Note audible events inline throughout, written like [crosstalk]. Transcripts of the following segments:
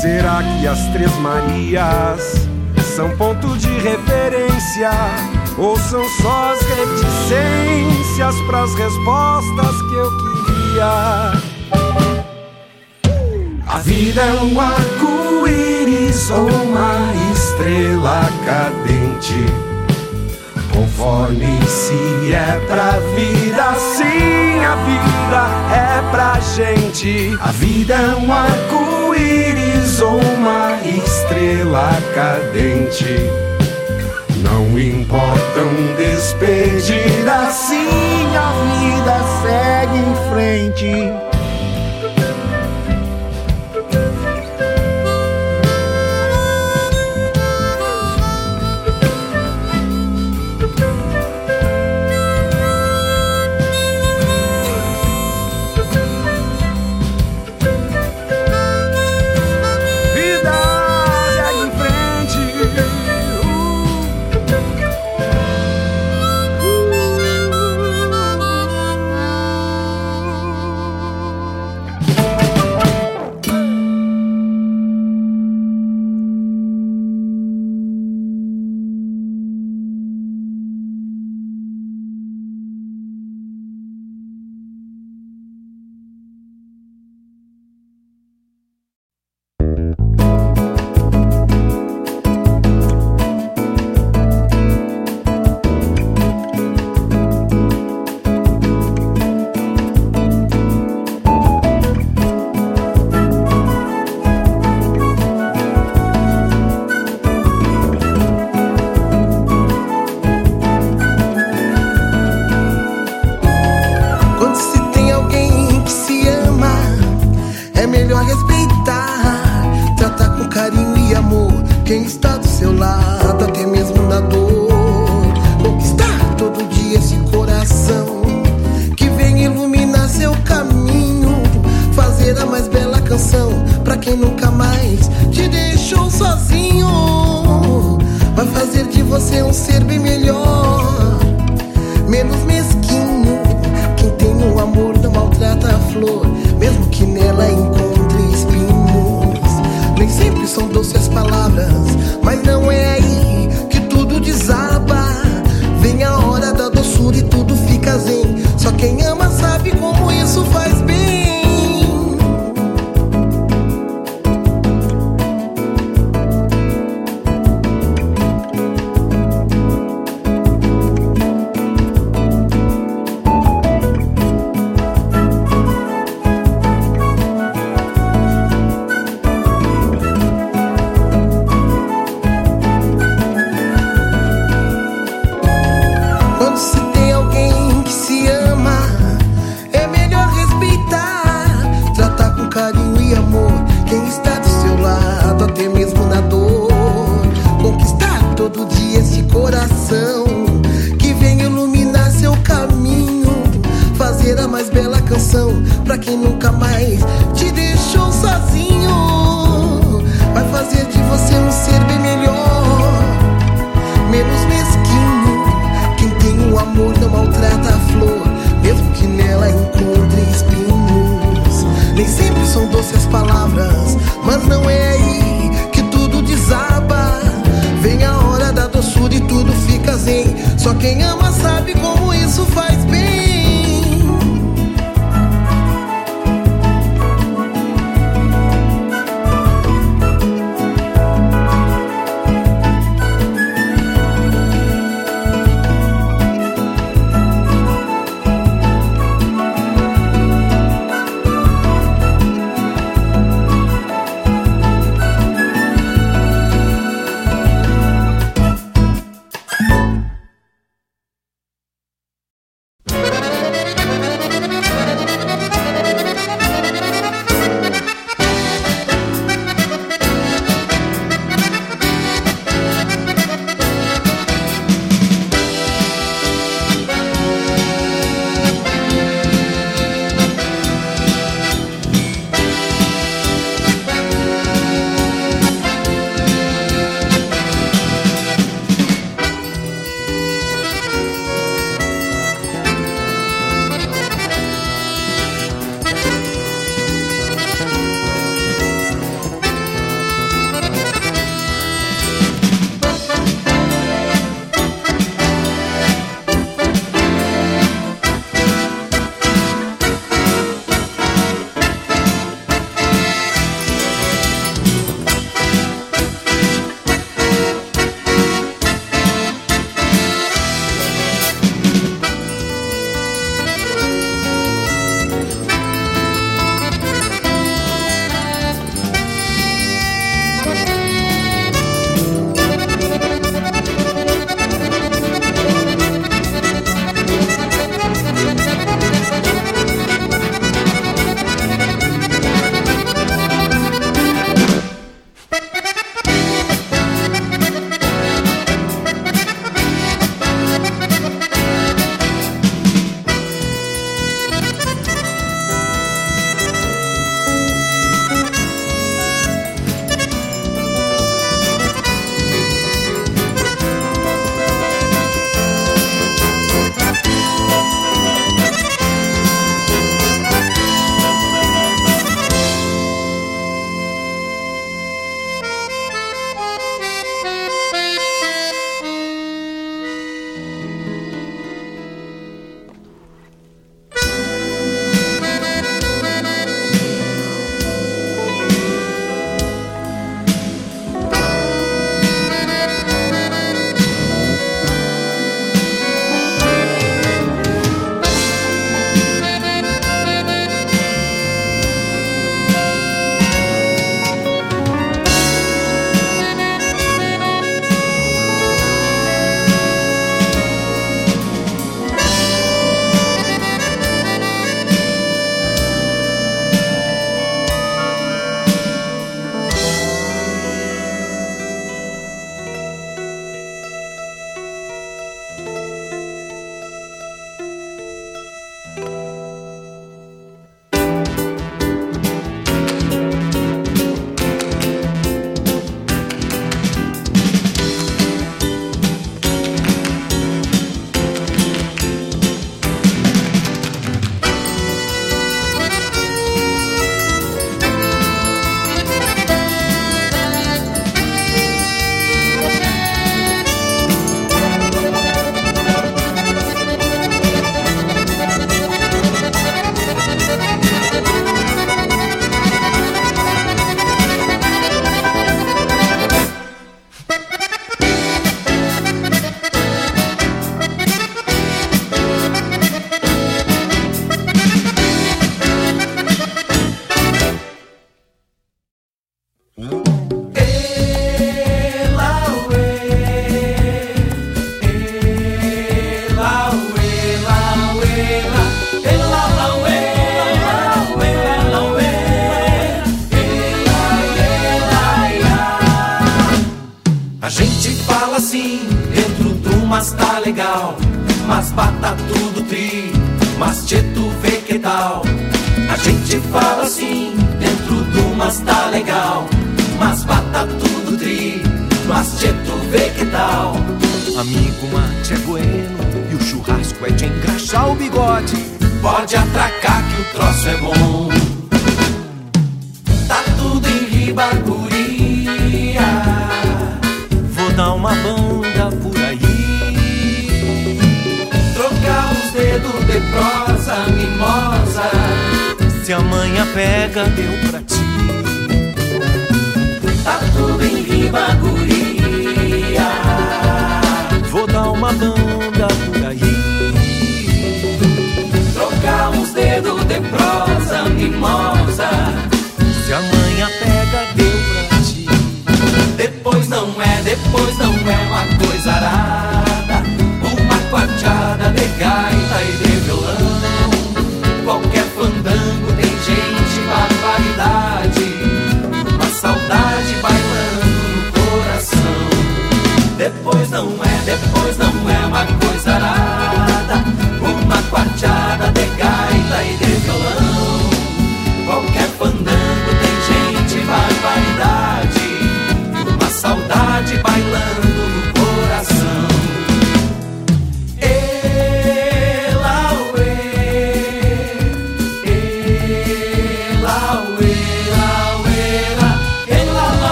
Será que as Três Marias são ponto de referência? Ou são só as reticências pras respostas que eu queria? A vida é um arco-íris ou uma estrela cadente. Conforme se é pra vida, sim, a vida é pra gente. A vida é um arco-íris ou uma estrela cadente. Não importam despedidas, sim, a vida segue em frente.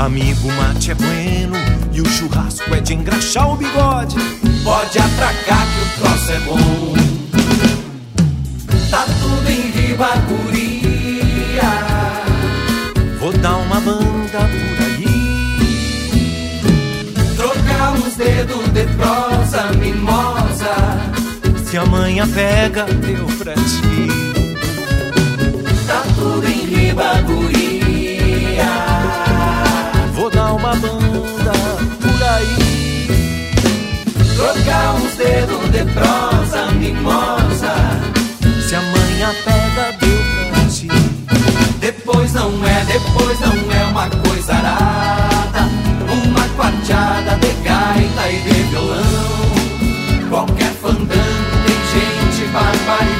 Amigo, o mate é bueno e o churrasco é de engraxar o bigode. Pode atracar que o troço é bom. Tá tudo em Ribacuria. Vou dar uma banda por aí. Trocar os dedos de prosa mimosa. Se amanhã pega, deu pra ti. arrancar uns dedos de prosa mimosa. Se a mãe pega, deu pra ti. Depois não é, depois não é uma coisa arada. Uma quartada de gaita e de violão. Qualquer fandango tem gente barbaridade.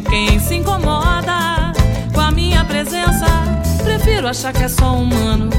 de quem se incomoda com a minha presença. Prefiro achar que é só humano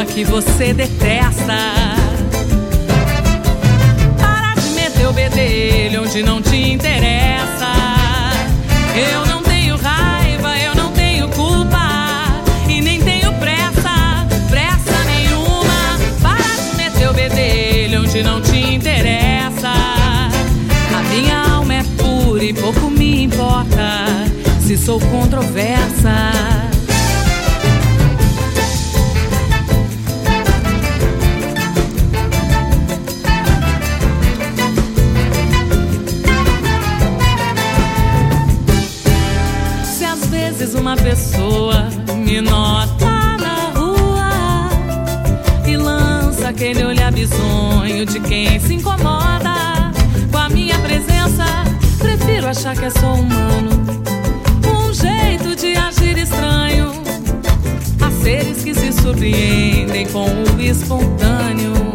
pessoa que você detesta. Para de meter o bedelho onde não te interessa. Eu não tenho raiva, eu não tenho culpa. E nem tenho pressa, pressa nenhuma. Para de meter o bedelho onde não te interessa. A minha alma é pura e pouco me importa se sou controversa. Uma pessoa me nota na rua e lança aquele olhar bizonho de quem se incomoda com a minha presença. Prefiro achar que é só humano, um jeito de agir estranho. Há seres que se surpreendem com o espontâneo.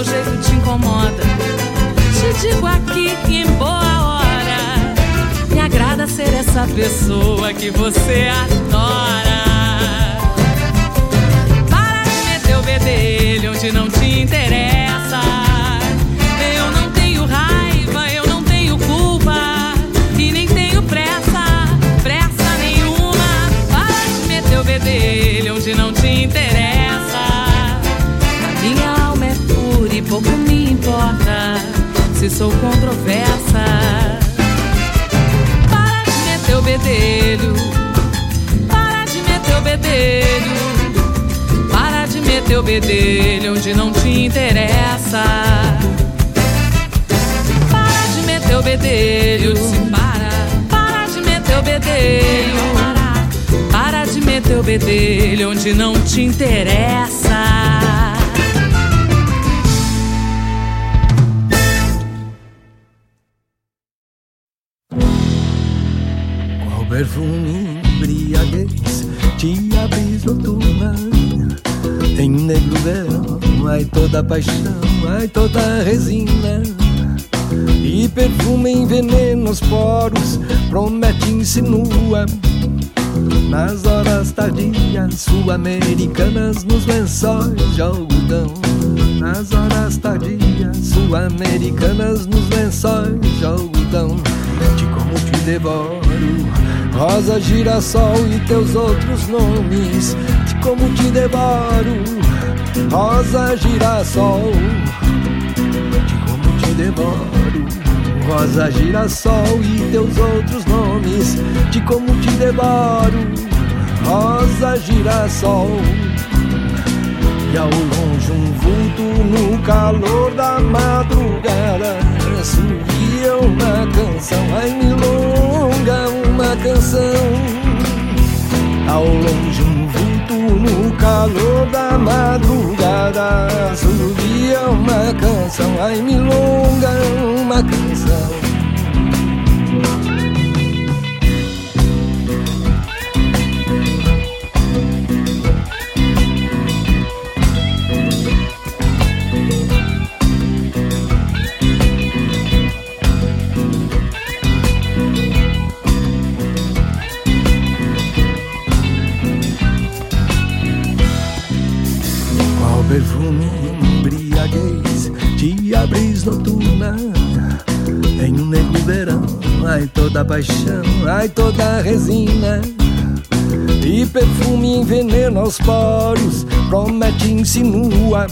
Meu jeito te incomoda. Te digo aqui em boa hora. Me agrada ser essa pessoa que você adora. Para de meter o bedelho onde não te interessa. Pouco me importa se sou controversa. Para de meter o bedelho, para de meter o bedelho, para de meter o bedelho onde não te interessa. Para de meter o bedelho, para, para de meter o bedelho, para, de meter o bedelho onde não te interessa. Perfume embriaguez te abris noturna Em um negro verão, ai toda paixão, ai toda resina. E perfume envenena os poros, promete insinua Nas horas tardias, sul-americanas nos lençóis de algodão. Nas horas tardias, sul-americanas nos lençóis de algodão. De como te devoro Rosa, girassol e teus outros nomes. De como te devoro Rosa, girassol. De como te devoro Rosa, girassol e teus outros nomes. De como te devoro Rosa, girassol. E ao longe um vulto no calor da madrugada. Subia uma canção, ai milonga, canção. Ao longe um vulto no calor da madrugada Subia uma canção, ai milonga, uma canção Em um negro verão Ai toda paixão, ai toda resina. E perfume envenena os poros Promete, insinua.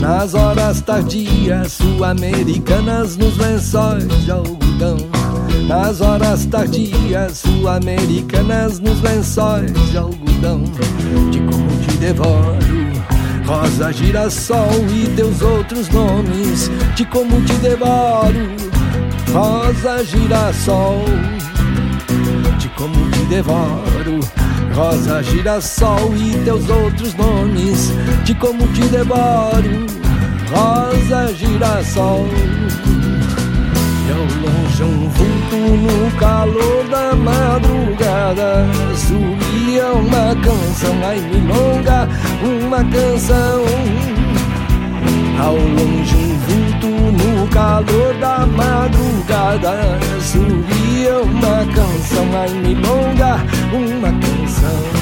Nas horas tardias Sul-americanas nos lençóis de algodão. Nas horas tardias Sul-americanas nos lençóis de algodão. De como te devoro Rosa, girassol e teus outros nomes De como te devoro. Rosa, girassol De como te devoro. Rosa, girassol e teus outros nomes De como te devoro. Rosa, girassol ao longe um vulto no calor da madrugada. Subia sorria uma canção, ai milonga, uma canção. Ao longe um vulto no calor da madrugada, sorria uma canção, ai milonga, uma canção.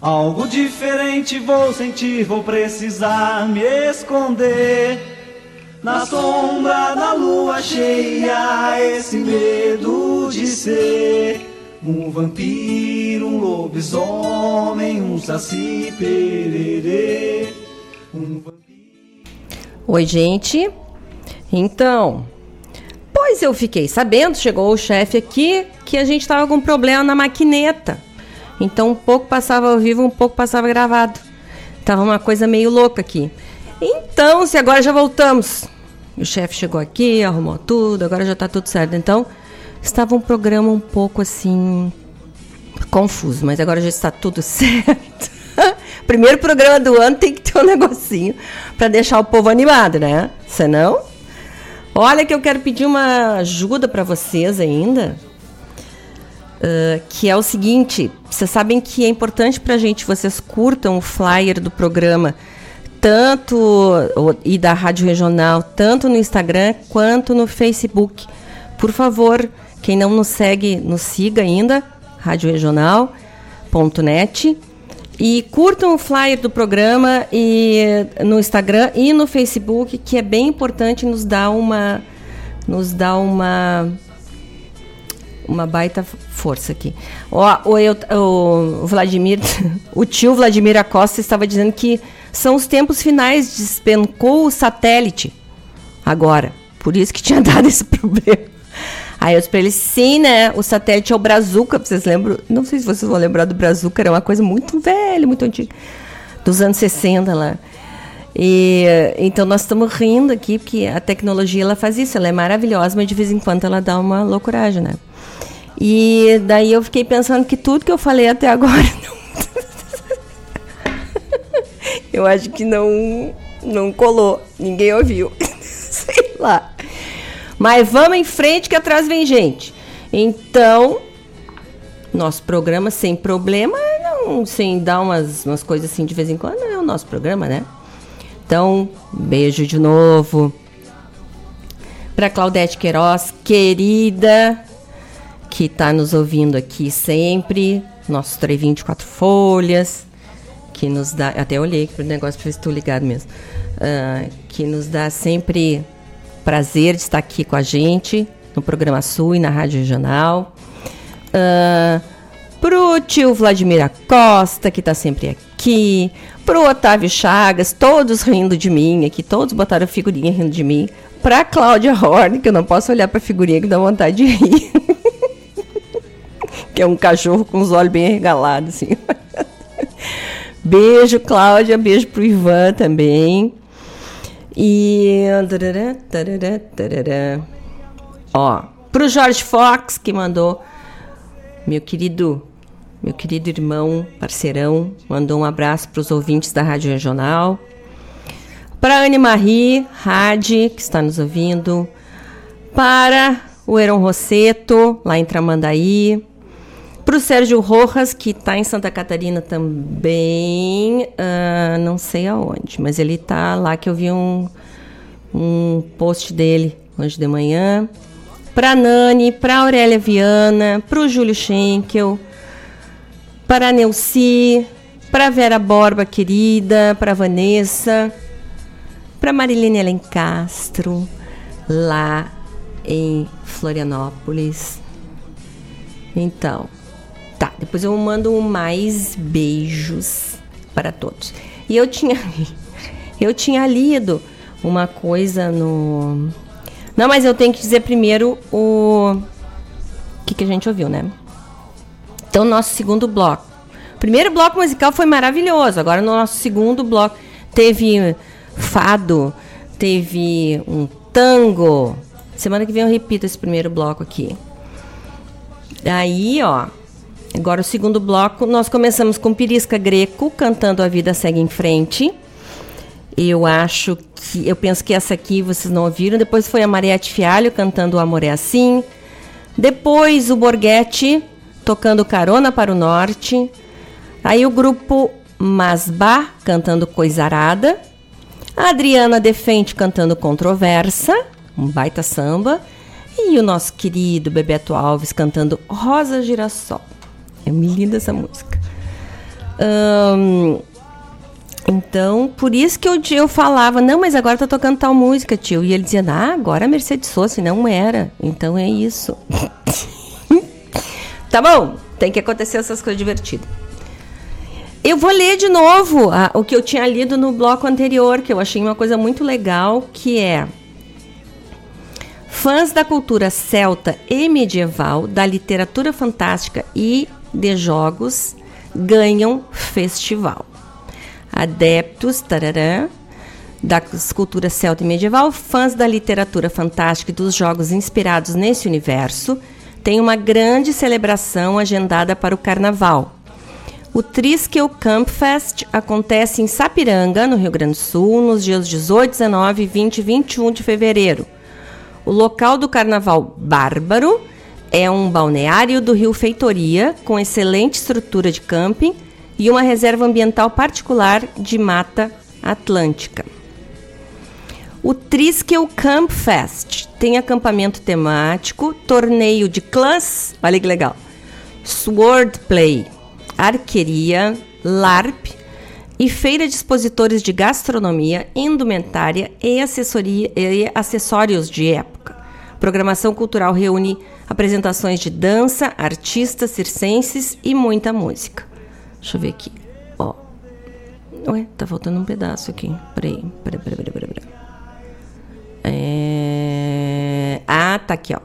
Algo diferente vou sentir, vou precisar me esconder. Na sombra da lua cheia, esse medo de ser um vampiro, um lobisomem, um saci pererê. Um Oi, gente. Então, pois eu fiquei sabendo, chegou o chefe aqui, que a gente tava com problema na maquineta. Então um pouco passava ao vivo, um pouco passava gravado. Tava uma coisa meio louca aqui. Então, se agora já voltamos. O chefe chegou aqui, arrumou tudo, agora já tá tudo certo. Então, estava um programa um pouco assim confuso, mas agora já está tudo [laughs] certo. Primeiro programa do ano tem que ter um negocinho para deixar o povo animado, né? Senão, olha que eu quero pedir uma ajuda para vocês ainda. Uh, que é o seguinte: vocês sabem que é importante para a gente vocês curtam o flyer do programa, tanto e da Rádio Regional, tanto no Instagram quanto no Facebook. Por favor, quem não nos segue, nos siga ainda, radioregional.net. E curtam o flyer do programa e no Instagram e no Facebook, que é bem importante nos dar uma nos dá uma uma baita força aqui. O, o, o Vladimir, [laughs] o tio Vladimir Acosta estava dizendo que são os tempos finais, despencou o satélite agora. Por isso que tinha [laughs] dado esse problema. Aí eu disse pra ele, sim, né? O satélite é o Brazuca, vocês lembram? Não sei se vocês vão lembrar do Brazuca, era uma coisa muito velha, muito antiga. Dos anos 60 lá. E, então nós estamos rindo aqui, porque a tecnologia ela faz isso, ela é maravilhosa, mas de vez em quando ela dá uma loucuragem, né? E daí eu fiquei pensando que tudo que eu falei até agora [laughs] não... eu acho que não não colou, ninguém ouviu. [laughs] Sei lá. Mas vamos em frente que atrás vem gente. Então, nosso programa sem problema, não, sem dar umas, umas coisas assim de vez em quando, é o nosso programa, né? Então, beijo de novo. Para Claudete Queiroz, querida, que está nos ouvindo aqui sempre, nosso trevinho de quatro folhas, que nos dá. Até olhei para o negócio para ver se estou ligado mesmo. Uh, que nos dá sempre prazer de estar aqui com a gente no programa Sul e na Rádio Regional. Uh, pro tio Vladimir Acosta, que está sempre aqui. Pro Otávio Chagas, todos rindo de mim aqui, todos botaram figurinha rindo de mim. Pra Cláudia Horn, que eu não posso olhar pra figurinha que dá vontade de rir. [laughs] que é um cachorro com os olhos bem regalados, assim. [laughs] beijo, Cláudia, beijo pro Ivan também. E. Ó, pro Jorge Fox, que mandou. Meu querido, meu querido irmão, parceirão, mandou um abraço para os ouvintes da Rádio Regional. Para Anne Marie Rade, que está nos ouvindo. Para o Heron Rosseto, lá em Tramandaí. Para o Sérgio Rojas, que está em Santa Catarina também, uh, não sei aonde, mas ele está lá que eu vi um, um post dele hoje de manhã. Pra Nani, pra Aurélia Viana, pro Júlio Schenkel, para Neuci, pra Vera Borba, querida, pra Vanessa, pra Marilene Alencastro, lá em Florianópolis. Então. Eu mando mais beijos para todos. E eu tinha, eu tinha lido uma coisa no. Não, mas eu tenho que dizer primeiro o que, que a gente ouviu, né? Então, nosso segundo bloco. O primeiro bloco musical foi maravilhoso. Agora, no nosso segundo bloco, teve fado, teve um tango. Semana que vem eu repito esse primeiro bloco aqui. Aí, ó. Agora o segundo bloco, nós começamos com Pirisca Greco cantando A Vida Segue em Frente. Eu acho que. Eu penso que essa aqui vocês não ouviram. Depois foi a Mariette Fialho cantando O Amor é Assim. Depois o Borghetti tocando Carona para o Norte. Aí o grupo Masbá cantando Coisarada. A Adriana Defente cantando Controversa, um baita samba. E o nosso querido Bebeto Alves cantando Rosa Girassol. É me linda essa música. então, por isso que eu, eu falava, não, mas agora tá tocando tal música, tio. E ele dizia, ah, agora a Mercedes Sosa, não era. Então é isso. [laughs] tá bom, tem que acontecer essas coisas divertidas. Eu vou ler de novo a, o que eu tinha lido no bloco anterior, que eu achei uma coisa muito legal, que é fãs da cultura celta e medieval, da literatura fantástica e de jogos ganham festival. Adeptos tarará, da cultura celta e medieval, fãs da literatura fantástica e dos jogos inspirados nesse universo, têm uma grande celebração agendada para o carnaval o Triskel Campfest acontece em Sapiranga, no Rio Grande do Sul, nos dias 18, 19, 20 e 21 de fevereiro. O local do carnaval bárbaro é um balneário do Rio Feitoria, com excelente estrutura de camping e uma reserva ambiental particular de mata atlântica. O Triskel Campfest tem acampamento temático, torneio de clãs, olha que legal, swordplay, arqueria, LARP e feira de expositores de gastronomia, indumentária e, assessoria, e acessórios de época. Programação cultural reúne apresentações de dança, artistas circenses e muita música. Deixa eu ver aqui. Ó. Ué, tá faltando um pedaço aqui. Peraí, peraí, peraí, peraí, peraí. peraí. É... Ah, tá aqui, ó.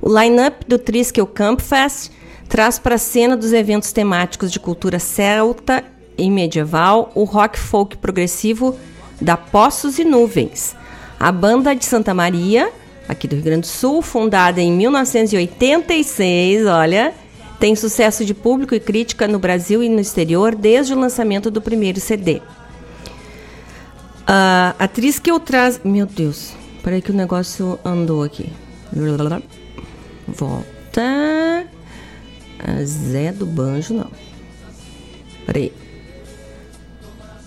O line-up do Triskel Campfest traz para a cena dos eventos temáticos de cultura celta e medieval o rock folk progressivo da Poços e Nuvens. A banda de Santa Maria, aqui do Rio Grande do Sul, fundada em 1986, olha, tem sucesso de público e crítica no Brasil e no exterior desde o lançamento do primeiro CD. A atriz que eu traz. Meu Deus, peraí que o negócio andou aqui. Volta. A Zé do Banjo, não. Peraí.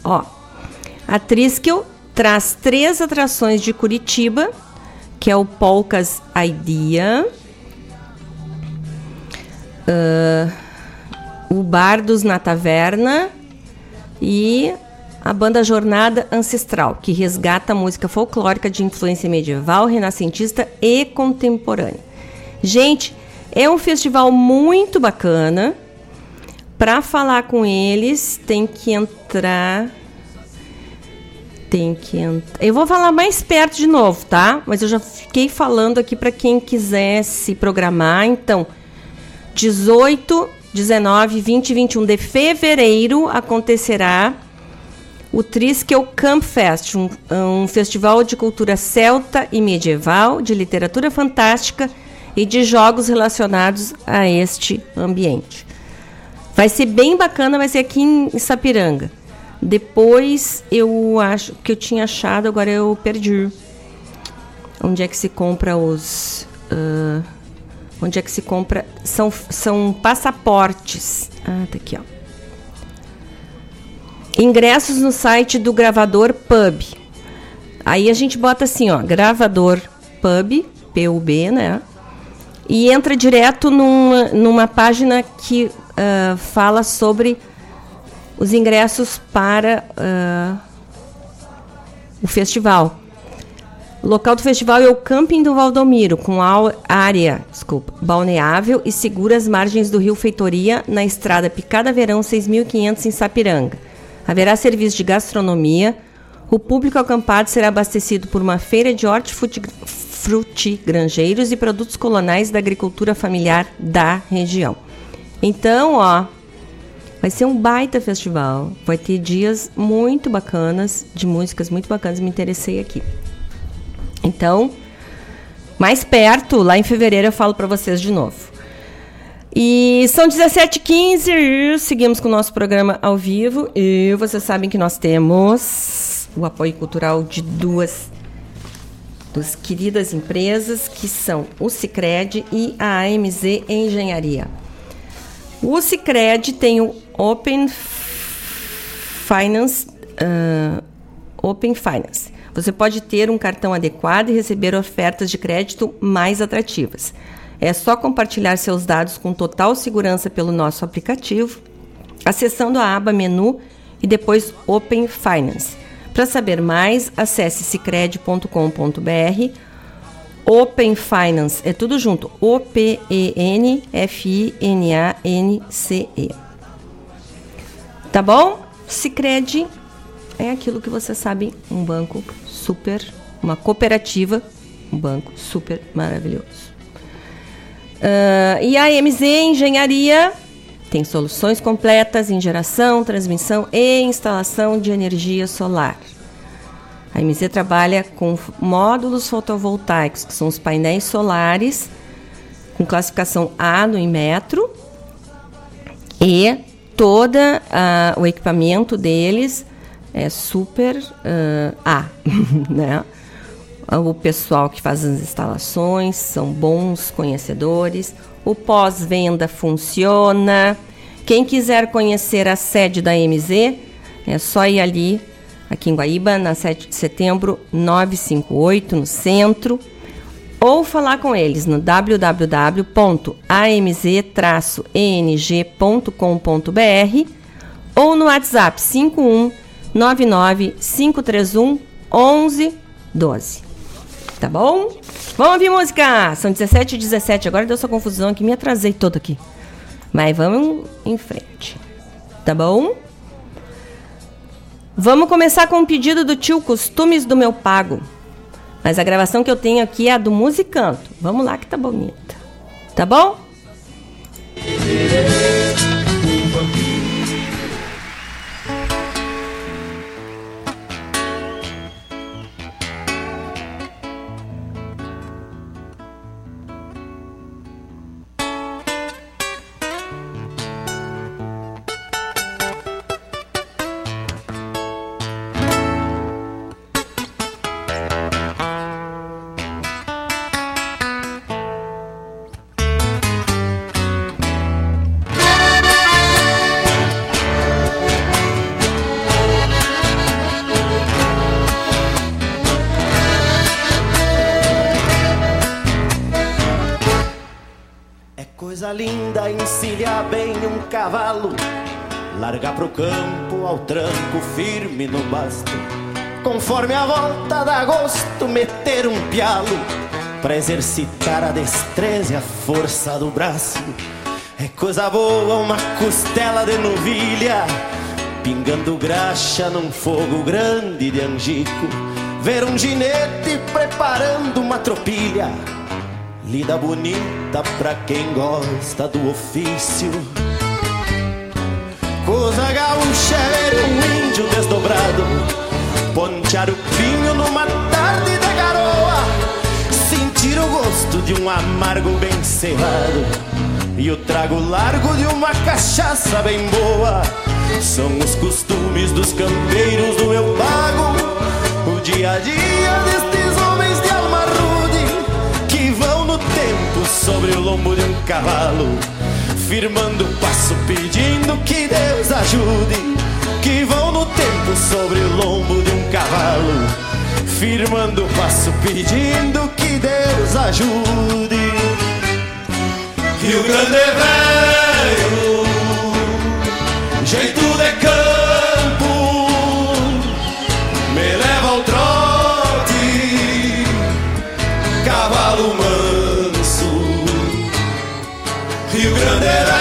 Ó. A Triskel traz três atrações de Curitiba, que é o Polcas Idea. Uh, o Bardos na Taverna e a banda Jornada Ancestral, que resgata a música folclórica de influência medieval, renascentista e contemporânea. Gente, é um festival muito bacana. Para falar com eles, tem que entrar. Tem que entrar. Eu vou falar mais perto de novo, tá? Mas eu já fiquei falando aqui para quem quiser se programar. Então, 18, 19, 20 e 21 de fevereiro acontecerá o Triskel Camp Fest, um, um festival de cultura celta e medieval, de literatura fantástica e de jogos relacionados a este ambiente. Vai ser bem bacana, vai ser aqui em Sapiranga. Depois eu acho que eu tinha achado, agora eu perdi. Onde é que se compra os. Uh, onde é que se compra. São, são passaportes. Ah, tá aqui, ó. Ingressos no site do gravador Pub. Aí a gente bota assim, ó, gravador pub, PUB, né? E entra direto numa, numa página que uh, fala sobre os ingressos para uh, o festival. O local do festival é o Camping do Valdomiro, com área desculpa, balneável e segura as margens do rio Feitoria, na estrada Picada Verão 6500 em Sapiranga. Haverá serviço de gastronomia. O público acampado será abastecido por uma feira de hortifrutigranjeiros e produtos colonais da agricultura familiar da região. Então, ó, vai ser um baita festival. Vai ter dias muito bacanas, de músicas muito bacanas. Me interessei aqui. Então, mais perto, lá em fevereiro, eu falo para vocês de novo. E são 17h15 e seguimos com o nosso programa ao vivo. E vocês sabem que nós temos o apoio cultural de duas, duas queridas empresas, que são o Cicred e a AMZ Engenharia. O Cicred tem o Open Finance, uh, Open Finance você pode ter um cartão adequado e receber ofertas de crédito mais atrativas. É só compartilhar seus dados com total segurança pelo nosso aplicativo, acessando a aba Menu e depois Open Finance. Para saber mais, acesse cicred.com.br. Open Finance é tudo junto. O-P-E-N-F-I-N-A-N-C-E. Tá bom? Cicred é aquilo que você sabe, um banco super, uma cooperativa, um banco super maravilhoso. Uh, e a MZ Engenharia tem soluções completas em geração, transmissão e instalação de energia solar. A MZ trabalha com módulos fotovoltaicos, que são os painéis solares, com classificação A no Inmetro, e todo uh, o equipamento deles é super uh, A, [laughs] né? O pessoal que faz as instalações são bons conhecedores. O pós-venda funciona. Quem quiser conhecer a sede da MZ, é só ir ali, aqui em Guaíba, na 7 de setembro, 958, no centro. Ou falar com eles no www.amz-eng.com.br ou no WhatsApp 51 99531 1112. Tá bom? Vamos ouvir música! São 17 e 17. Agora deu essa confusão aqui, me atrasei todo aqui. Mas vamos em frente. Tá bom? Vamos começar com um pedido do tio Costumes do Meu Pago. Mas a gravação que eu tenho aqui é a do Musicanto. Vamos lá que tá bonita. Tá bom? Conforme a volta dá gosto, meter um pialo pra exercitar a destreza e a força do braço. É coisa boa uma costela de novilha, pingando graxa num fogo grande de angico. Ver um ginete preparando uma tropilha, lida bonita pra quem gosta do ofício. Coisa gaúcha é ver um índio desdobrado Pontear o pinho numa tarde da garoa. Sentir o gosto de um amargo bem cerrado E o trago largo de uma cachaça bem boa. São os costumes dos campeiros do meu pago O dia a dia destes homens de alma rude Que vão no tempo sobre o lombo de um cavalo. Firmando o passo, pedindo que Deus ajude. Que vão no tempo sobre o lombo de um cavalo, firmando o passo, pedindo que Deus ajude. Rio Grande é velho, jeito de campo, me leva ao trote, cavalo manso. Rio Grande é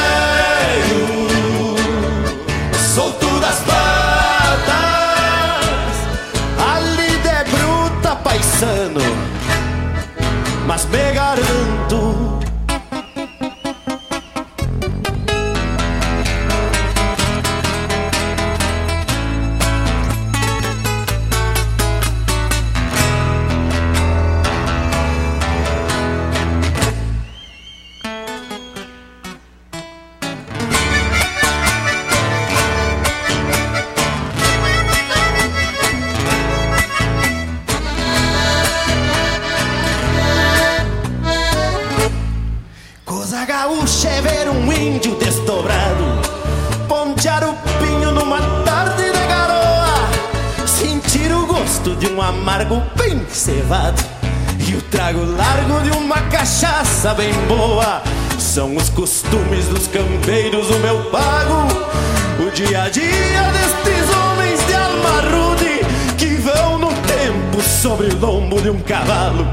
cevado E o trago largo de uma cachaça bem boa São os costumes dos campeiros o meu pago O dia a dia destes homens de alma rude Que vão no tempo sobre o lombo de um cavalo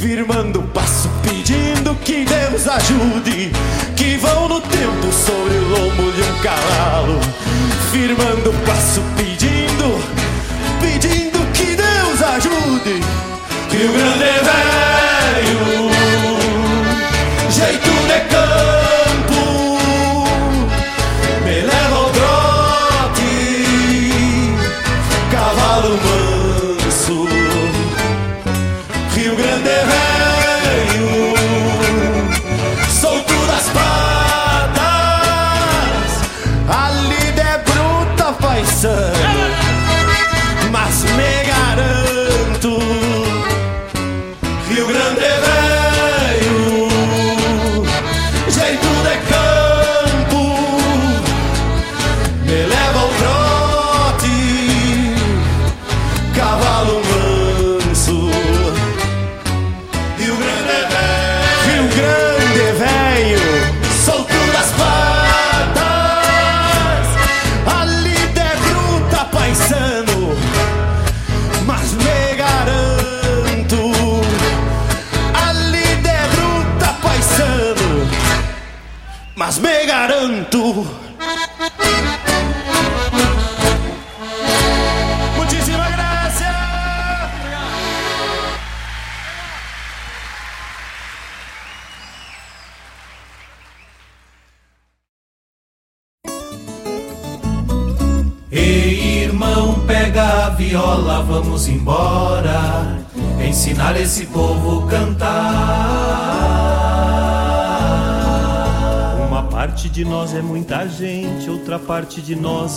firmando o passo, pedindo que Deus ajude. Que vão no tempo sobre o lombo de um cavalo, firmando o passo, pedindo, ajude. Rio Grande é velho,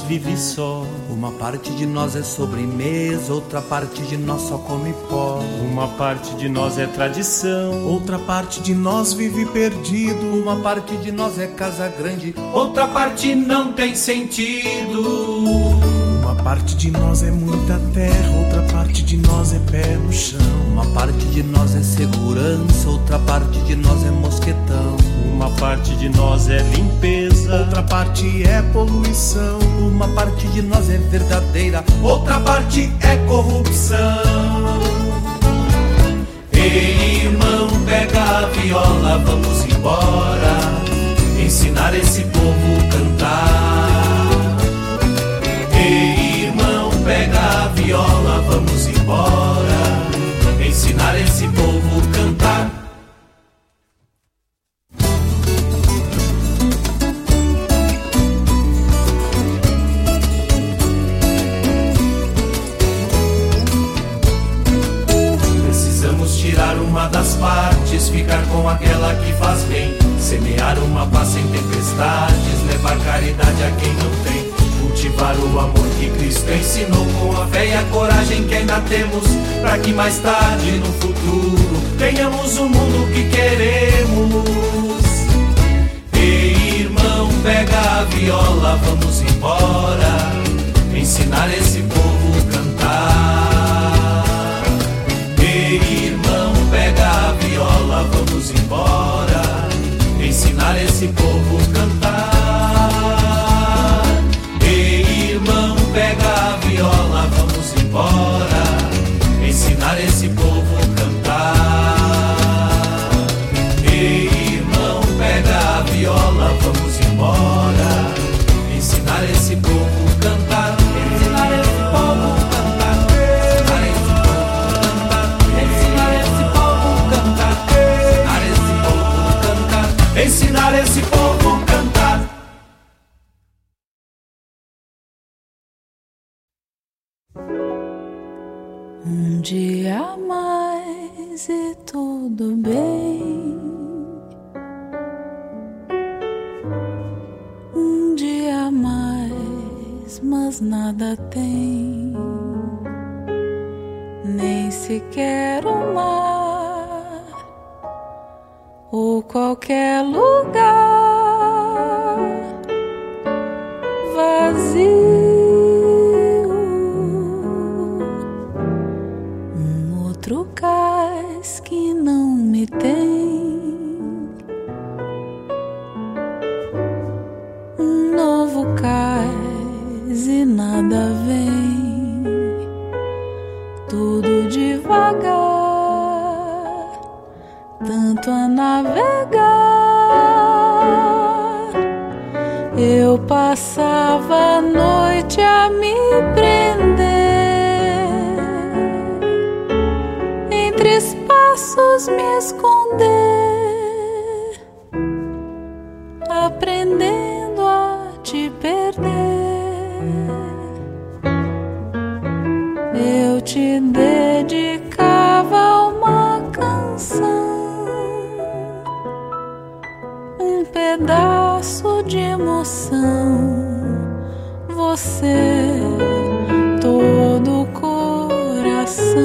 vive só. Uma parte de nós é sobremesa, outra parte de nós só come pó. Uma parte de nós é tradição, Outra parte de nós vive perdido. Uma parte de nós é casa grande. Outra parte não tem sentido. Uma parte de nós é muita terra, outra parte de nós é pé no chão. Uma parte de nós é segurança, outra parte de nós é mosquetão. Uma parte de nós é limpeza, Outra parte é poluição. Uma parte de nós é verdadeira. Outra parte é corrupção. Ei, irmão, pega a viola, vamos embora. Ensinar esse povo cantar. Ei, irmão, pega a viola, vamos embora. Ensinar esse povo cantar. Passava a noite a me prender entre espaços me esconder, aprendendo a te perder. Eu te dedicava uma canção, um pedaço de emoção. Você, todo coração.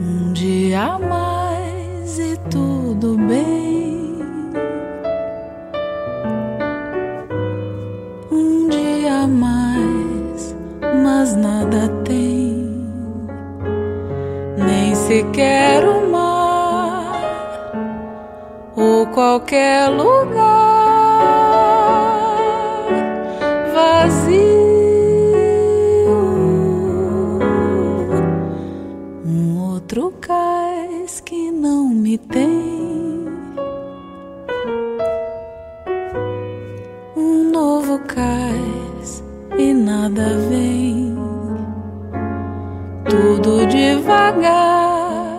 Um dia mais e tudo bem. Um dia mais, mas nada tem. Nem sequer o mar ou qualquer lugar devagar,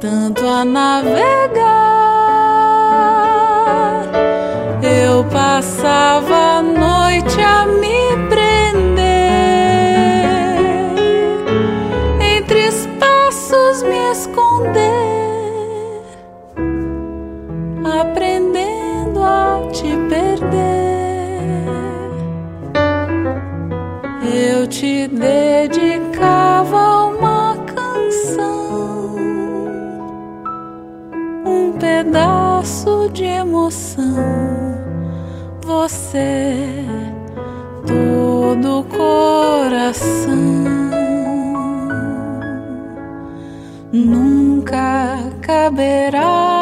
tanto a navegar. Eu passava a noite a Você, todo coração. Nunca caberá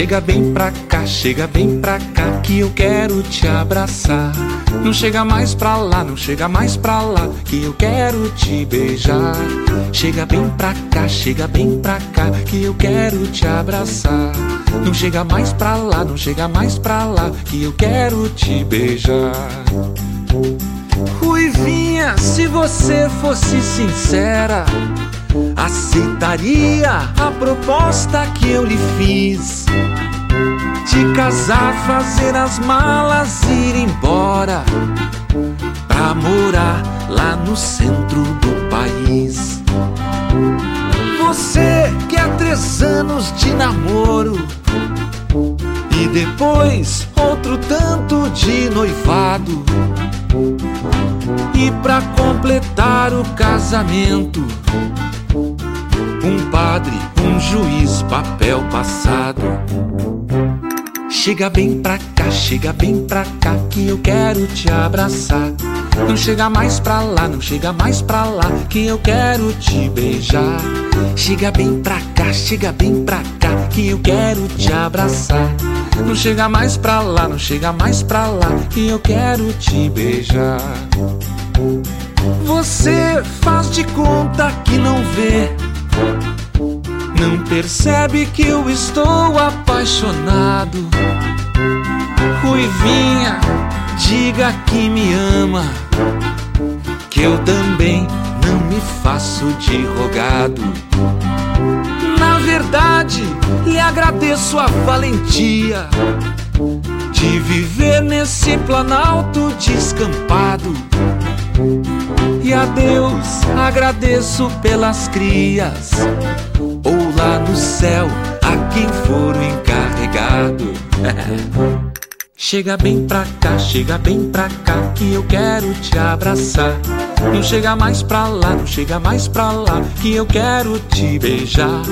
Chega bem pra cá, chega bem pra cá, que eu quero te abraçar. Não chega mais pra lá, não chega mais pra lá, que eu quero te beijar. Chega bem pra cá, chega bem pra cá, que eu quero te abraçar. Não chega mais pra lá, não chega mais pra lá, que eu quero te beijar. Ruivinha, se você fosse sincera, aceitaria a proposta que eu lhe fiz de casar, fazer as malas, ir embora pra morar lá no centro do país. Você quer três anos de namoro e depois outro tanto de noivado. E pra completar o casamento, um padre, um juiz, papel passado. Chega bem pra cá, chega bem pra cá que eu quero te abraçar. Não chega mais pra lá, não chega mais pra lá que eu quero te beijar. Chega bem pra cá, chega bem pra cá que eu quero te abraçar. Não chega mais pra lá, não chega mais pra lá que eu quero te beijar. Você faz de conta que não vê. Não percebe que eu estou apaixonado. Ruivinha, diga que me ama. Que eu também não me faço de rogado. Na verdade, lhe agradeço a valentia de viver nesse planalto descampado. E a Deus agradeço pelas crias, ou lá no céu a quem for o encarregado. [laughs] Chega bem pra cá, chega bem pra cá que eu quero te abraçar. Não chega mais pra lá, não chega mais pra lá que eu quero te beijar.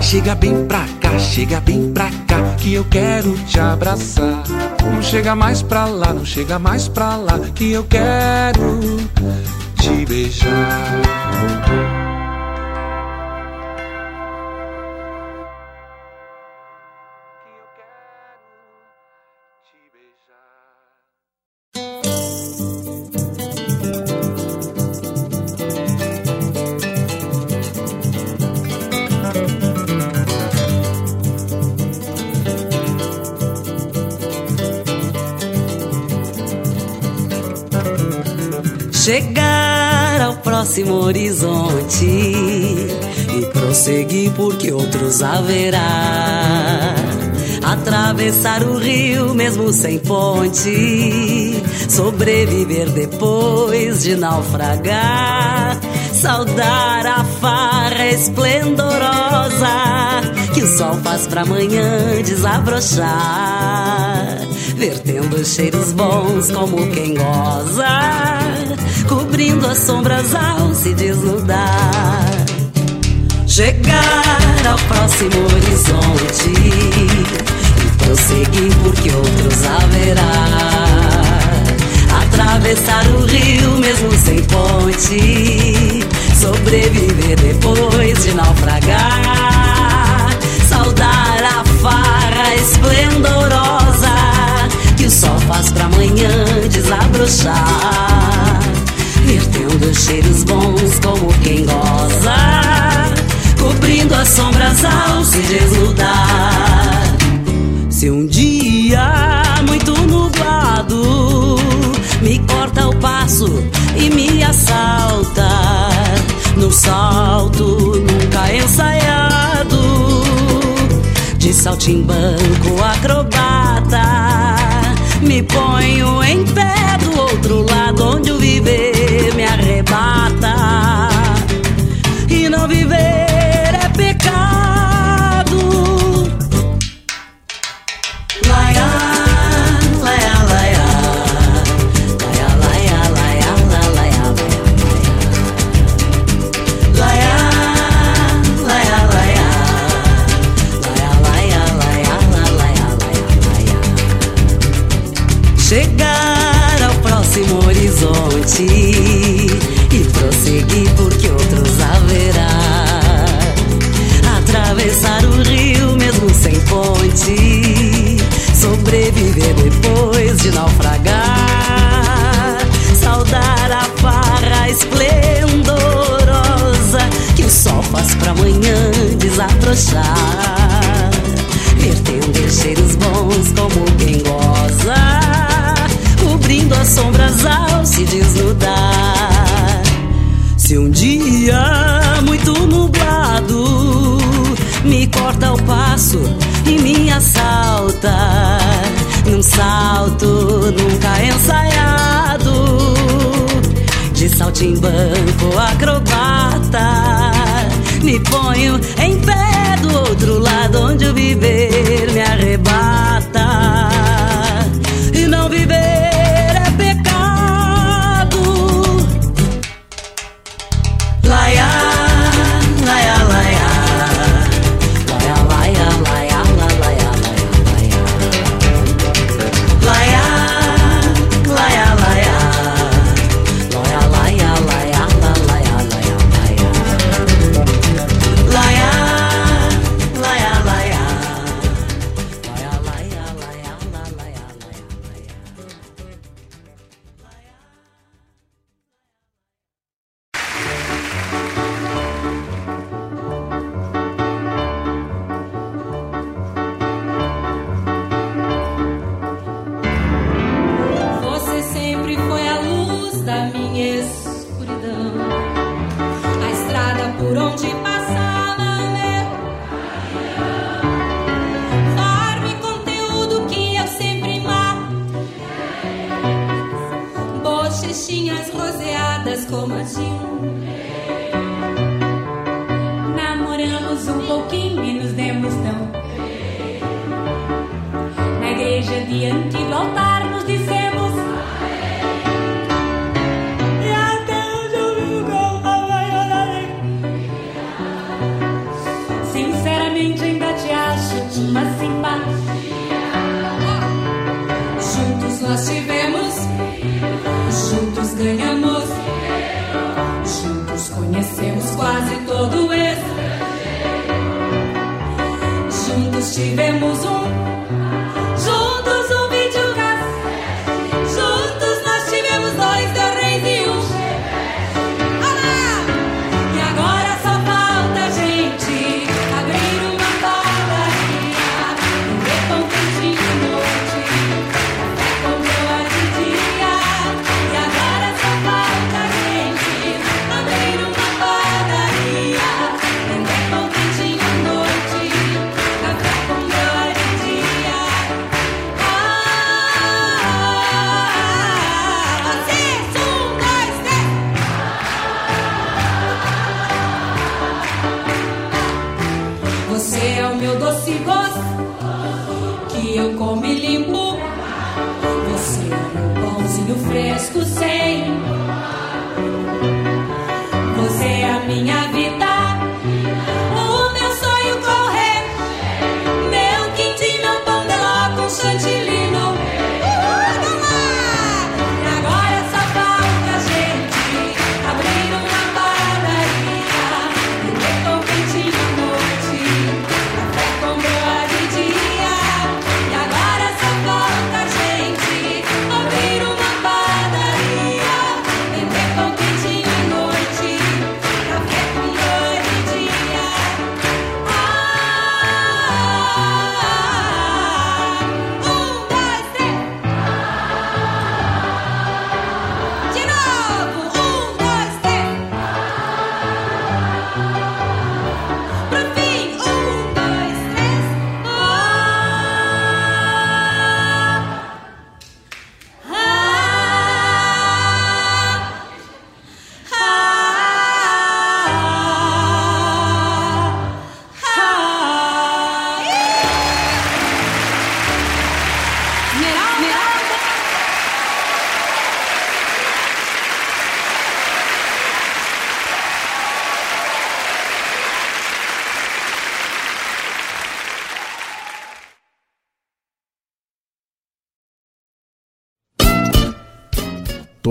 Chega bem pra cá, chega bem pra cá que eu quero te abraçar. Não chega mais pra lá, não chega mais pra lá que eu quero te beijar. Próximo horizonte e prosseguir porque outros haverá. Atravessar o rio mesmo sem ponte, sobreviver depois de naufragar. Saudar a farra esplendorosa que o sol faz pra amanhã desabrochar. Vertendo cheiros bons como quem goza, cobrindo as sombras ao se desnudar. Chegar ao próximo horizonte e prosseguir porque outros haverá. Atravessar o rio mesmo sem ponte, sobreviver depois de naufragar. Saudar a farra esplendorosa que o sol faz pra amanhã desabrochar. Vertendo cheiros bons como quem goza, cobrindo as sombras ao se desnudar. Se um dia muito nublado me corta o passo e me assalta, no salto nunca ensaiado, de saltimbanco acrobata, me ponho em pé do outro lado onde o viver me arrebata. naufragar, saudar a farra esplendorosa que o sol faz pra amanhã desabrochar, vertendo cheiros bons como quem goza, cobrindo as sombras ao se desnudar. Se um dia muito nublado me corta o passo e me assalta um salto nunca ensaiado. De saltimbanco acrobata. Me ponho em pé do outro lado onde o viver me arrebata.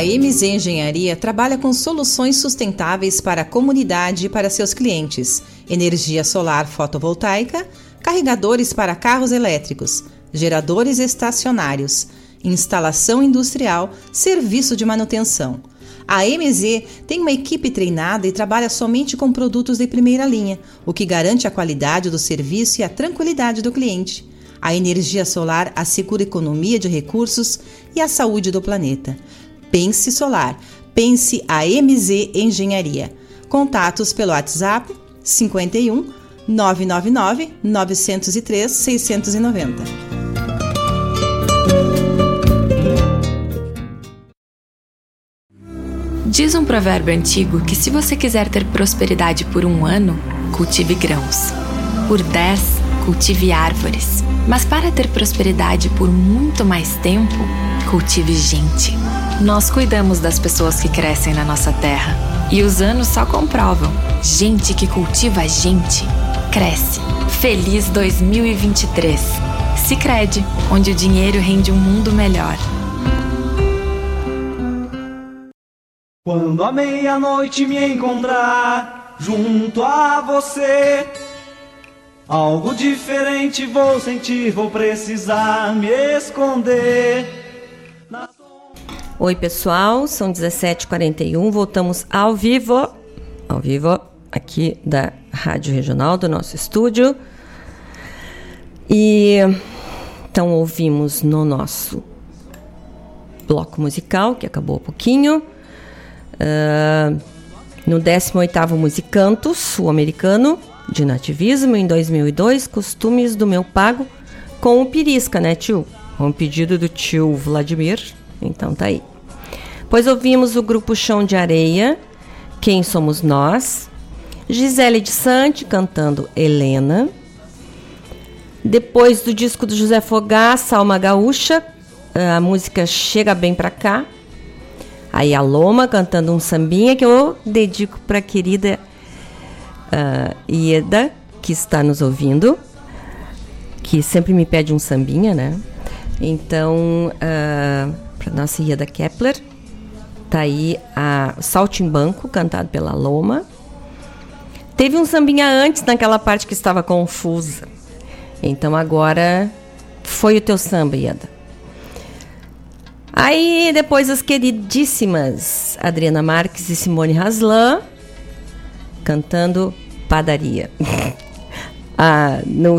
A MZ Engenharia trabalha com soluções sustentáveis para a comunidade e para seus clientes: energia solar fotovoltaica, carregadores para carros elétricos, geradores estacionários, instalação industrial, serviço de manutenção. A MZ tem uma equipe treinada e trabalha somente com produtos de primeira linha, o que garante a qualidade do serviço e a tranquilidade do cliente. A energia solar assegura economia de recursos e a saúde do planeta. Pense solar. Pense a MZ Engenharia. Contatos pelo WhatsApp 51 999 903 690. Diz um provérbio antigo que se você quiser ter prosperidade por um ano, cultive grãos. Por dez, cultive árvores. Mas para ter prosperidade por muito mais tempo, cultive gente. Nós cuidamos das pessoas que crescem na nossa terra. E os anos só comprovam. Gente que cultiva gente, cresce. Feliz 2023. Sicredi, onde o dinheiro rende um mundo melhor. Quando a meia-noite me encontrar junto a você, algo diferente vou sentir, vou precisar me esconder. Oi, pessoal, são 17h41, voltamos ao vivo, ao vivo, aqui da Rádio Regional, do nosso estúdio. E então ouvimos no nosso bloco musical, que acabou há pouquinho, Uh, no 18º Musicantos, o americano, de nativismo, em 2002, Costumes do Meu Pago, com o Pirisca, né, tio? Um pedido do tio Vladimir. Então tá aí. Pois ouvimos o grupo Chão de Areia, Quem Somos Nós, Gisele de Sante cantando Helena. Depois do disco do José Fogaça, Alma Gaúcha, a música Chega Bem Pra Cá, Aí a Loma cantando um sambinha que eu dedico para a querida uh, Ieda, que está nos ouvindo, que sempre me pede um sambinha, né? Então, uh, para nossa Ieda Kepler, tá aí a Saltimbanco, cantado pela Loma. Teve um sambinha antes, naquela parte que estava confusa. Então agora foi o teu samba, Ieda. Aí depois as queridíssimas Adriana Marques e Simone Haslan cantando Padaria. [laughs] ah, no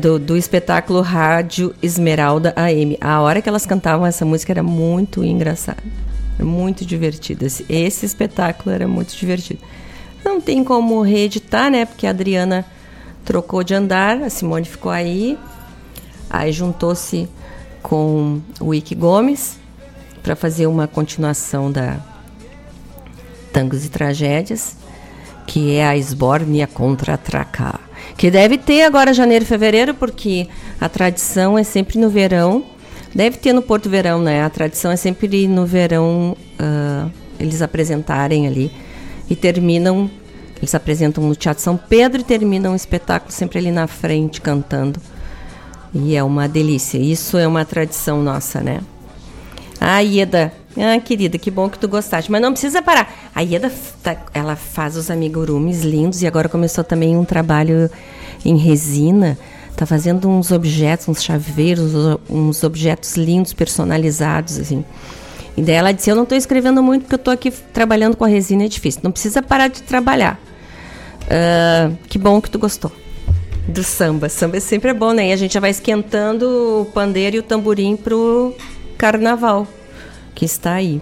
do, do espetáculo Rádio Esmeralda AM. A hora que elas cantavam essa música era muito engraçada. Muito divertida. Esse, esse espetáculo era muito divertido. Não tem como reeditar, né? Porque a Adriana trocou de andar, a Simone ficou aí. Aí juntou-se com o Ike Gomes para fazer uma continuação da Tangos e Tragédias, que é a Esbórnia contra Tracá, que deve ter agora janeiro e fevereiro, porque a tradição é sempre no verão. Deve ter no Porto Verão, né? A tradição é sempre no verão uh, eles apresentarem ali e terminam. Eles apresentam no Teatro São Pedro e terminam o espetáculo sempre ali na frente cantando. E é uma delícia. Isso é uma tradição nossa, né? A Ieda. Ah, querida, que bom que tu gostaste. Mas não precisa parar. A Ieda, tá, ela faz os amigurumis lindos e agora começou também um trabalho em resina. Tá fazendo uns objetos, uns chaveiros, uns objetos lindos, personalizados, assim. E daí ela disse, eu não estou escrevendo muito porque eu estou aqui trabalhando com a resina, é difícil. Não precisa parar de trabalhar. Uh, que bom que tu gostou do samba. Samba sempre é bom, né? E a gente já vai esquentando o pandeiro e o tamborim pro carnaval que está aí.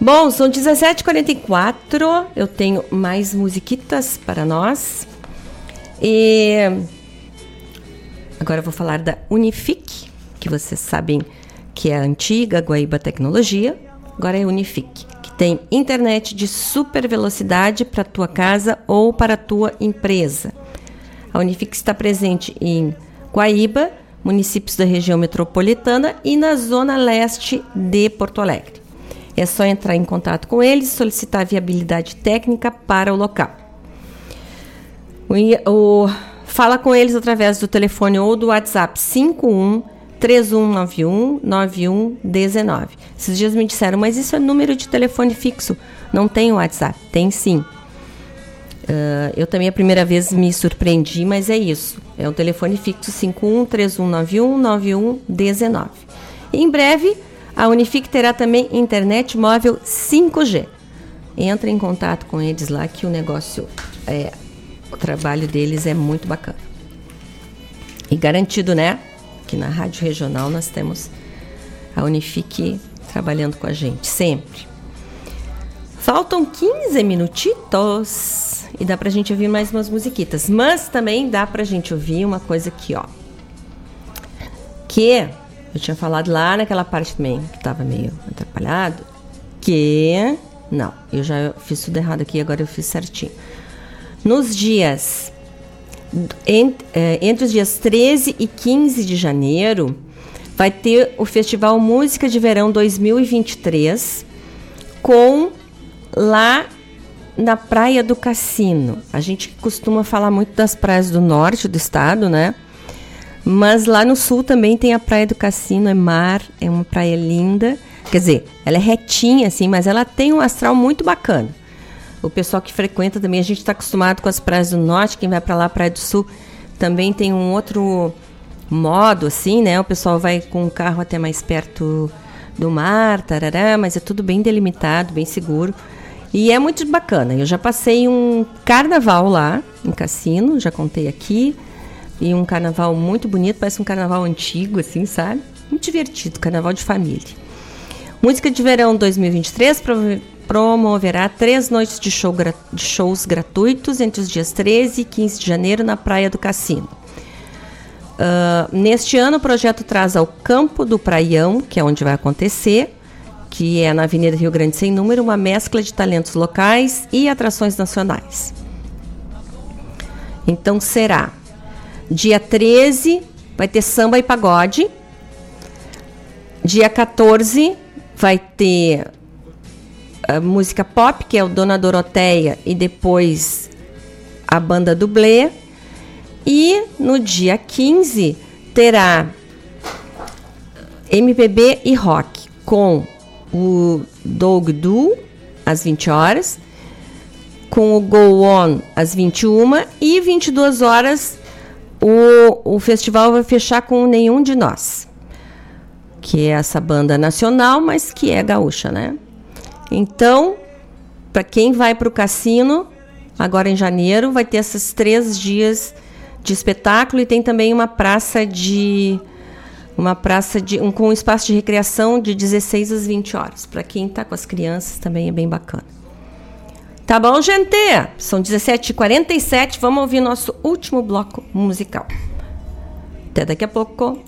Bom, são 17h44. Eu tenho mais musiquitas para nós. E agora eu vou falar da Unifique, que vocês sabem que é a antiga Guaíba Tecnologia. Agora é Unifique, que tem internet de super velocidade para tua casa ou para tua empresa. A Unifique está presente em Guaíba, municípios da região metropolitana e na zona leste de Porto Alegre. É só entrar em contato com eles e solicitar viabilidade técnica para o local. O, o, fala com eles através do telefone ou do WhatsApp 51 3191 9119. Esses dias me disseram, mas isso é número de telefone fixo, não tem WhatsApp. Tem sim. Uh, eu também a primeira vez me surpreendi, mas é isso. É um telefone fixo 51 3191 9119. Em breve, a Unifique terá também internet móvel 5G. Entra em contato com eles lá que o negócio, é, o trabalho deles é muito bacana. E garantido, né? Que na Rádio Regional nós temos a Unifique trabalhando com a gente, sempre. Faltam 15 minutitos e dá pra gente ouvir mais umas musiquitas. Mas também dá pra gente ouvir uma coisa aqui, ó. Que eu tinha falado lá naquela parte também, que tava meio atrapalhado. Que. Não, eu já fiz tudo errado aqui, agora eu fiz certinho. Nos dias é, entre os dias 13 e 15 de janeiro, vai ter o Festival Música de Verão 2023 com lá na Praia do Cassino. A gente costuma falar muito das praias do norte do estado, né? Mas lá no sul também tem a Praia do Cassino, é mar, é uma praia linda. Quer dizer, ela é retinha assim, mas ela tem um astral muito bacana. O pessoal que frequenta também, a gente está acostumado com as praias do norte, quem vai para lá, Praia do Sul, também tem um outro modo, assim, né? O pessoal vai com o carro até mais perto do mar, tarará, mas é tudo bem delimitado, bem seguro. E é muito bacana. Eu já passei um carnaval lá, em Cassino, já contei aqui. E um carnaval muito bonito, parece um carnaval antigo, assim, sabe? Muito divertido, carnaval de família. Música de Verão 2023, promoverá três noites de, show, de shows gratuitos entre os dias 13 e 15 de janeiro na Praia do Cassino. Uh, neste ano, o projeto traz ao Campo do Praião, que é onde vai acontecer, que é na Avenida Rio Grande Sem Número, uma mescla de talentos locais e atrações nacionais. Então será dia 13 vai ter samba e pagode. Dia 14 vai ter a música pop, que é o Dona Doroteia, e depois a banda dublê. E no dia 15 terá MPB e rock com o Dog Do às 20 horas, com o Go On às 21 e 22 horas o, o festival vai fechar com Nenhum de Nós, que é essa banda nacional, mas que é gaúcha, né? Então, para quem vai para o cassino, agora em janeiro, vai ter esses três dias de espetáculo e tem também uma praça de uma praça de um, com um espaço de recreação de 16 às 20 horas. Para quem está com as crianças também é bem bacana. Tá bom, gente? São 17h47. Vamos ouvir nosso último bloco musical. Até daqui a pouco.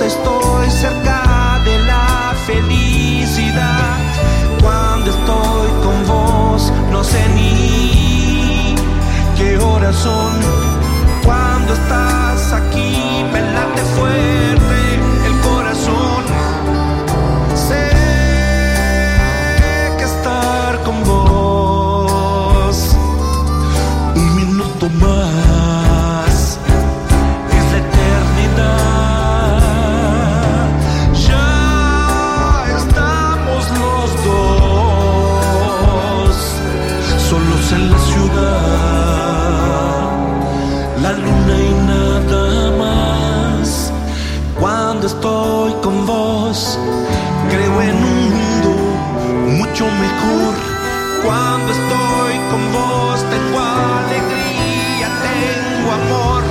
Estoy cerca de la felicidad. Cuando estoy con vos, no sé ni qué horas son. Cuando estás aquí, me fuerte el corazón. Sé que estar con vos un minuto más Cuando estoy con vos, tengo alegría, tengo amor.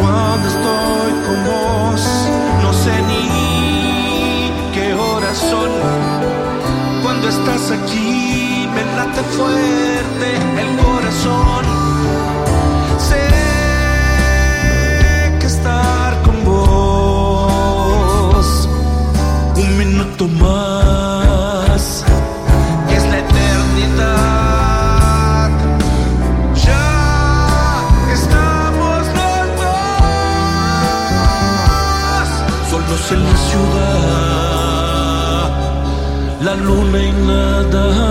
Cuando estoy con vos, no sé ni qué horas son. Cuando estás aquí, me late fuerte el corazón. La luna y nada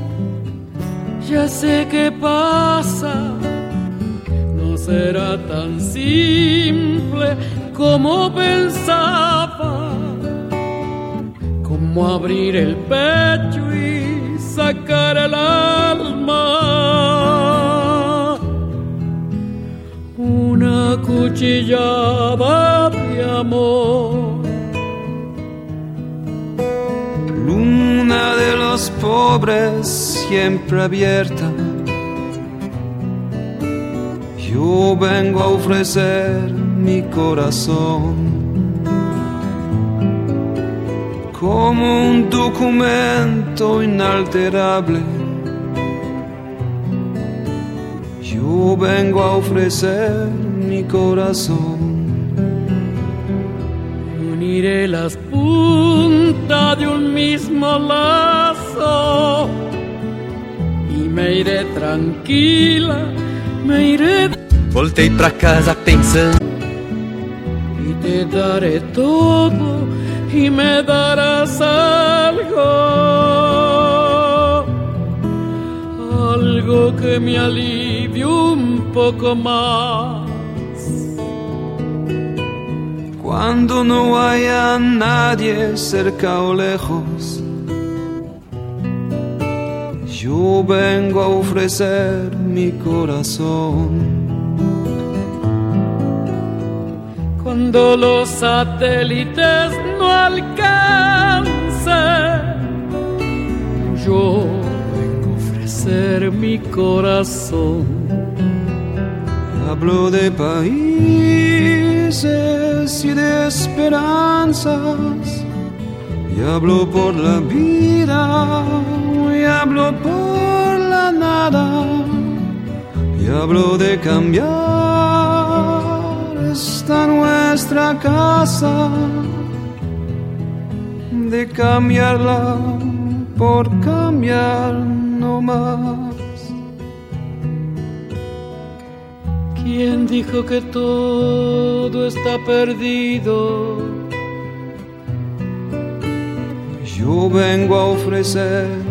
ya sé qué pasa. No será tan simple como pensaba. Como abrir el pecho y sacar el alma. Una cuchillada de amor. Luna de los pobres siempre abierta. Yo vengo a ofrecer mi corazón como un documento inalterable. Yo vengo a ofrecer mi corazón. Uniré las puntas de un mismo lazo y me iré tranquila, me iré Voltei pra casa pensando. y te daré todo y me darás algo, algo que me alivie un poco más. Cuando no haya nadie cerca o lejos, yo vengo a ofrecer mi corazón. cuando los satélites no alcanzan. Yo vengo a ofrecer mi corazón. Hablo de países y de esperanzas. Y hablo por la vida, y hablo por la nada. Y hablo de cambiar esta nuestra casa, de cambiarla por cambiar no más. ¿Quién dijo que todo está perdido? Yo vengo a ofrecer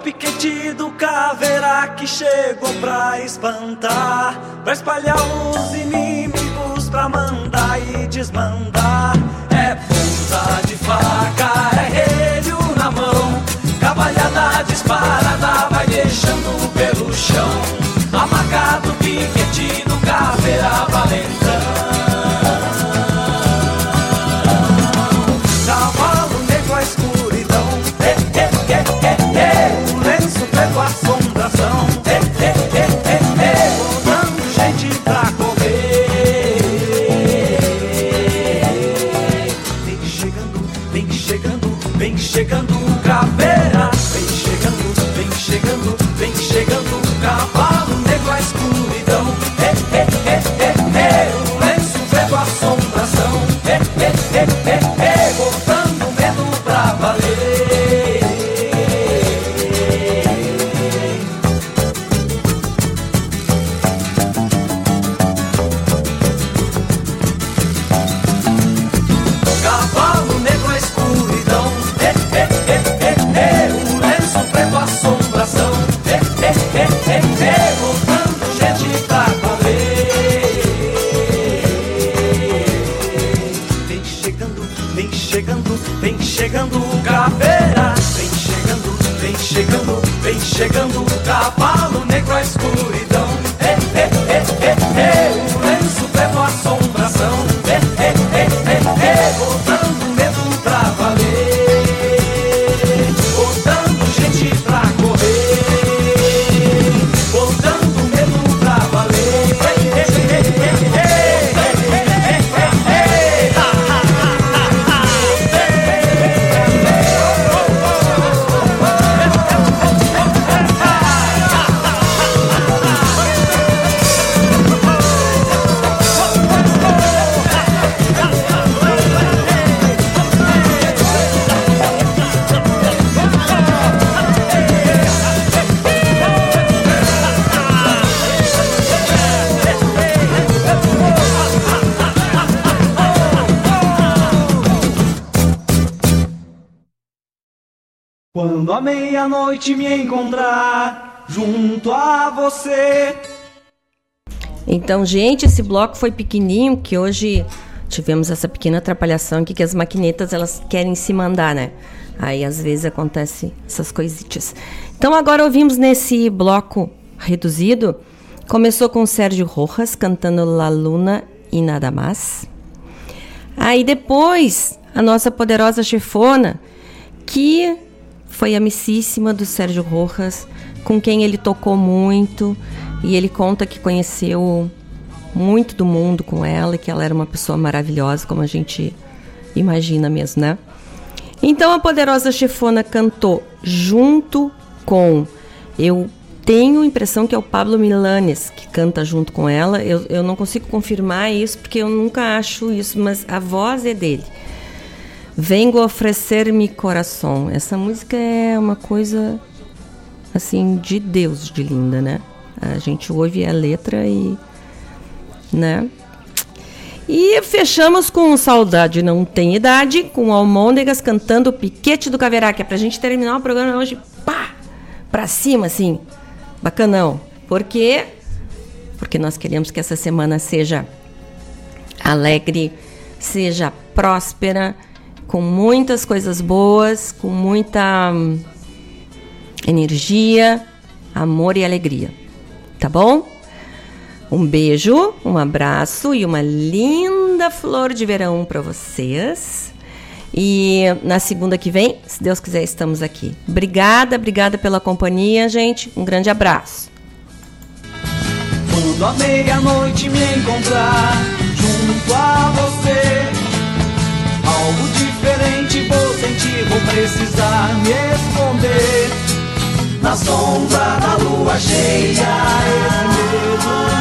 piquete do caveira que chegou pra espantar, pra espalhar os inimigos, pra mandar e desmandar. É ponta de faca, é relho na mão, cavalhada disparada vai deixando pelo chão. Do caveira Quando a meia-noite me encontrar junto a você. Então, gente, esse bloco foi pequenininho, que hoje tivemos essa pequena atrapalhação aqui, que as maquinetas, elas querem se mandar, né? Aí, às vezes, acontece essas coisitas. Então, agora ouvimos nesse bloco reduzido Começou com Sérgio Rojas cantando La Luna e Nada Mais. Aí depois, a nossa poderosa chefona, que foi amicíssima do Sérgio Rojas, com quem ele tocou muito, e ele conta que conheceu muito do mundo com ela e que ela era uma pessoa maravilhosa, como a gente imagina mesmo, né? Então a poderosa chefona cantou junto com eu tenho a impressão que é o Pablo Milanes que canta junto com ela. Eu, eu não consigo confirmar isso porque eu nunca acho isso, mas a voz é dele. Vengo oferecer-me coração. Essa música é uma coisa assim de Deus de linda, né? A gente ouve a letra e né? E fechamos com Saudade Não Tem Idade, com Almôndegas cantando o Piquete do Caverá, que é pra gente terminar o programa hoje, pá, pra cima, assim, bacanão. Por quê? Porque nós queremos que essa semana seja alegre, seja próspera, com muitas coisas boas, com muita hum, energia, amor e alegria. Tá bom? Um beijo, um abraço e uma linda flor de verão para vocês. E na segunda que vem, se Deus quiser, estamos aqui. Obrigada, obrigada pela companhia, gente. Um grande abraço. Quando à meia-noite me encontrar junto a você, algo diferente vou sentir, vou precisar me esconder. Na sombra da lua cheia, esse